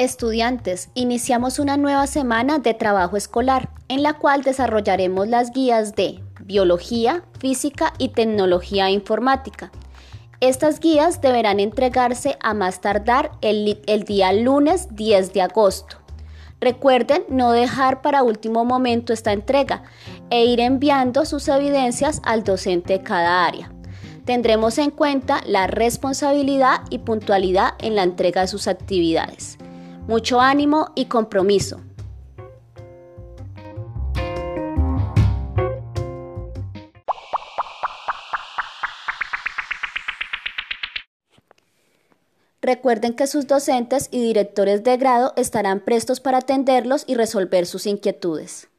Estudiantes, iniciamos una nueva semana de trabajo escolar en la cual desarrollaremos las guías de Biología, Física y Tecnología Informática. Estas guías deberán entregarse a más tardar el, día lunes 10 de agosto. Recuerden no dejar para último momento esta entrega e ir enviando sus evidencias al docente de cada área. Tendremos en cuenta la responsabilidad y puntualidad en la entrega de sus actividades mucho ánimo y compromiso. Recuerden que sus docentes y directores de grado estarán prestos para atenderlos y resolver sus inquietudes.